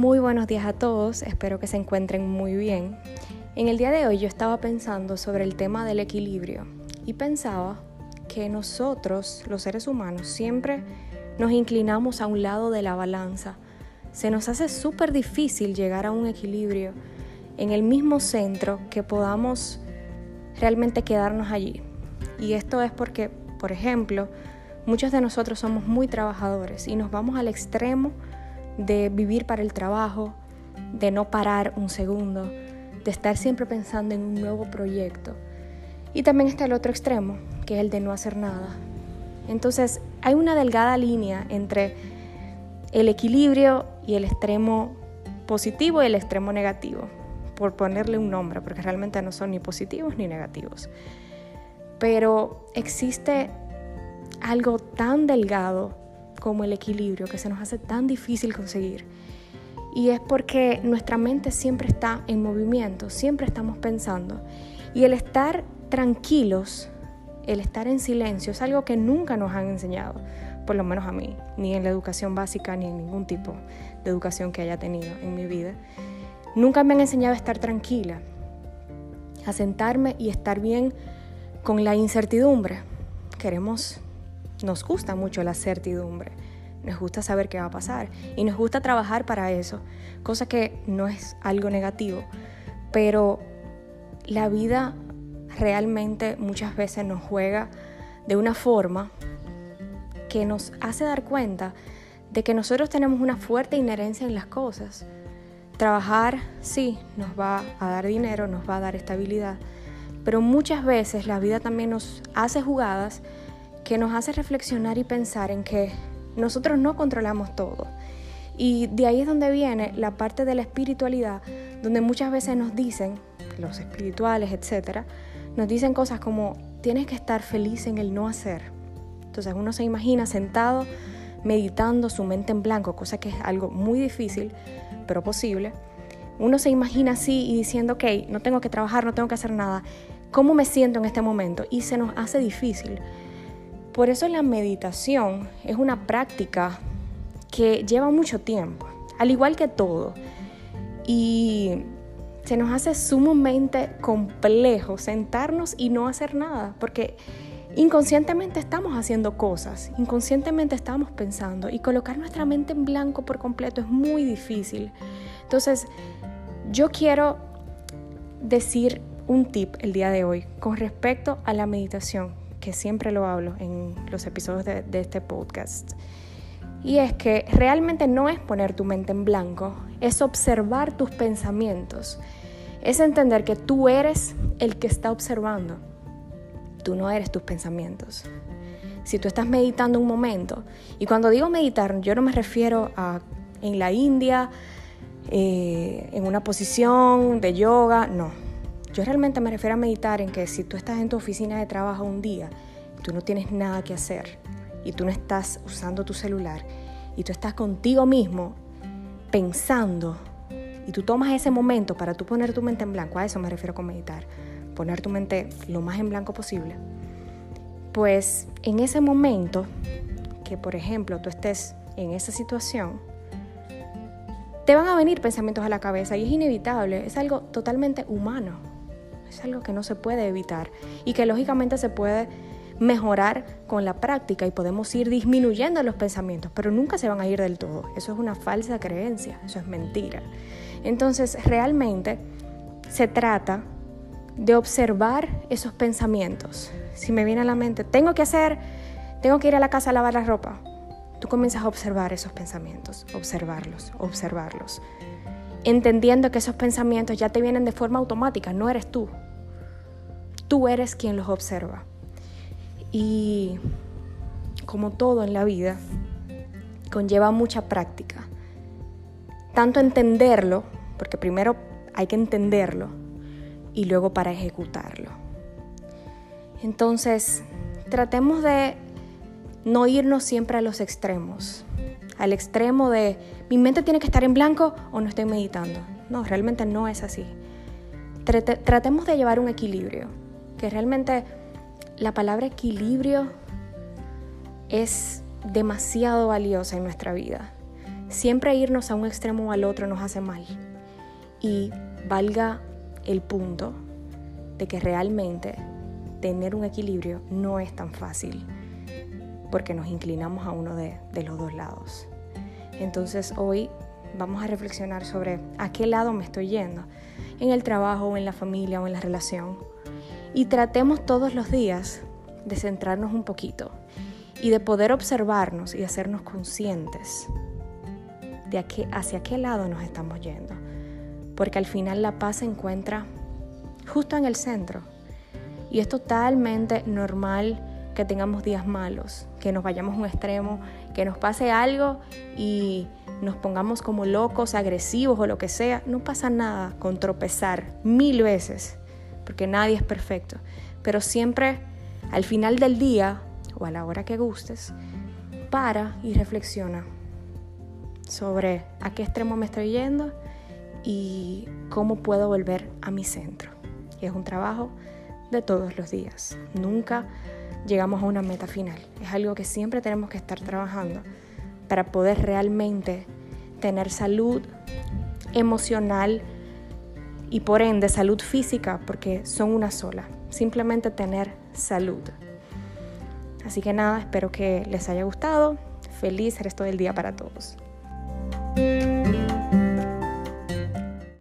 Muy buenos días a todos, espero que se encuentren muy bien. En el día de hoy yo estaba pensando sobre el tema del equilibrio y pensaba que nosotros, los seres humanos, siempre nos inclinamos a un lado de la balanza. Se nos hace súper difícil llegar a un equilibrio en el mismo centro que podamos realmente quedarnos allí. Y esto es porque, por ejemplo, muchos de nosotros somos muy trabajadores y nos vamos al extremo de vivir para el trabajo, de no parar un segundo, de estar siempre pensando en un nuevo proyecto. Y también está el otro extremo, que es el de no hacer nada. Entonces hay una delgada línea entre el equilibrio y el extremo positivo y el extremo negativo, por ponerle un nombre, porque realmente no son ni positivos ni negativos. Pero existe algo tan delgado como el equilibrio que se nos hace tan difícil conseguir. Y es porque nuestra mente siempre está en movimiento, siempre estamos pensando. Y el estar tranquilos, el estar en silencio, es algo que nunca nos han enseñado, por lo menos a mí, ni en la educación básica, ni en ningún tipo de educación que haya tenido en mi vida. Nunca me han enseñado a estar tranquila, a sentarme y estar bien con la incertidumbre. Queremos nos gusta mucho la certidumbre, nos gusta saber qué va a pasar y nos gusta trabajar para eso, cosa que no es algo negativo, pero la vida realmente muchas veces nos juega de una forma que nos hace dar cuenta de que nosotros tenemos una fuerte inherencia en las cosas. Trabajar sí nos va a dar dinero, nos va a dar estabilidad, pero muchas veces la vida también nos hace jugadas que nos hace reflexionar y pensar en que nosotros no controlamos todo. Y de ahí es donde viene la parte de la espiritualidad, donde muchas veces nos dicen, los espirituales, etcétera, nos dicen cosas como tienes que estar feliz en el no hacer. Entonces uno se imagina sentado meditando su mente en blanco, cosa que es algo muy difícil, pero posible. Uno se imagina así y diciendo, ok, no tengo que trabajar, no tengo que hacer nada. ¿Cómo me siento en este momento? Y se nos hace difícil. Por eso la meditación es una práctica que lleva mucho tiempo, al igual que todo. Y se nos hace sumamente complejo sentarnos y no hacer nada, porque inconscientemente estamos haciendo cosas, inconscientemente estamos pensando y colocar nuestra mente en blanco por completo es muy difícil. Entonces, yo quiero decir un tip el día de hoy con respecto a la meditación que siempre lo hablo en los episodios de, este podcast. Y es que realmente no es poner tu mente en blanco, es observar tus pensamientos, es entender que tú eres el que está observando, tú no eres tus pensamientos. Si tú estás meditando un momento, y cuando digo meditar, yo no me refiero a en la India, eh, en una posición de yoga, no, yo realmente me refiero a meditar en que si tú estás en tu oficina de trabajo un día, tú no tienes nada que hacer y tú no estás usando tu celular y tú estás contigo mismo pensando y tú tomas ese momento para tú poner tu mente en blanco, a eso me refiero con meditar, poner tu mente lo más en blanco posible, pues en ese momento que por ejemplo tú estés en esa situación, te van a venir pensamientos a la cabeza y es inevitable, es algo totalmente humano. Es algo que no se puede evitar y que lógicamente se puede mejorar con la práctica y podemos ir disminuyendo los pensamientos, pero nunca se van a ir del todo. Eso es una falsa creencia, eso es mentira. Entonces, realmente se trata de observar esos pensamientos. Si me viene a la mente, tengo que hacer, tengo que ir a la casa a lavar la ropa. Tú comienzas a observar esos pensamientos, observarlos, observarlos entendiendo que esos pensamientos ya te vienen de forma automática, no eres tú. Tú eres quien los observa. Y como todo en la vida, conlleva mucha práctica. Tanto entenderlo, porque primero hay que entenderlo, y luego para ejecutarlo. Entonces, tratemos de no irnos siempre a los extremos al extremo de mi mente tiene que estar en blanco o no estoy meditando. No, realmente no es así. Tratemos de llevar un equilibrio, que realmente la palabra equilibrio es demasiado valiosa en nuestra vida. siempre irnos a un extremo o al otro nos hace mal. Y valga el punto de que realmente tener un equilibrio no es tan fácil porque nos inclinamos a uno de, de los dos lados. Entonces hoy vamos a reflexionar sobre a qué lado me estoy yendo, en el trabajo o en la familia o en la relación. Y tratemos todos los días de centrarnos un poquito y de poder observarnos y hacernos conscientes de hacia qué lado nos estamos yendo. Porque al final la paz se encuentra justo en el centro. Y es totalmente normal que tengamos días malos, que nos vayamos a un extremo, que nos pase algo y nos pongamos como locos, agresivos o lo que sea. No pasa nada con tropezar mil veces, porque nadie es perfecto. Pero siempre al final del día o a la hora que gustes, para y reflexiona sobre a qué extremo me estoy yendo y cómo puedo volver a mi centro. Y es un trabajo de todos los días. Nunca llegamos a una meta final. Es algo que siempre tenemos que estar trabajando para poder realmente tener salud emocional y por ende salud física, porque son una sola. Simplemente tener salud. Así que nada, espero que les haya gustado. Feliz resto del día para todos.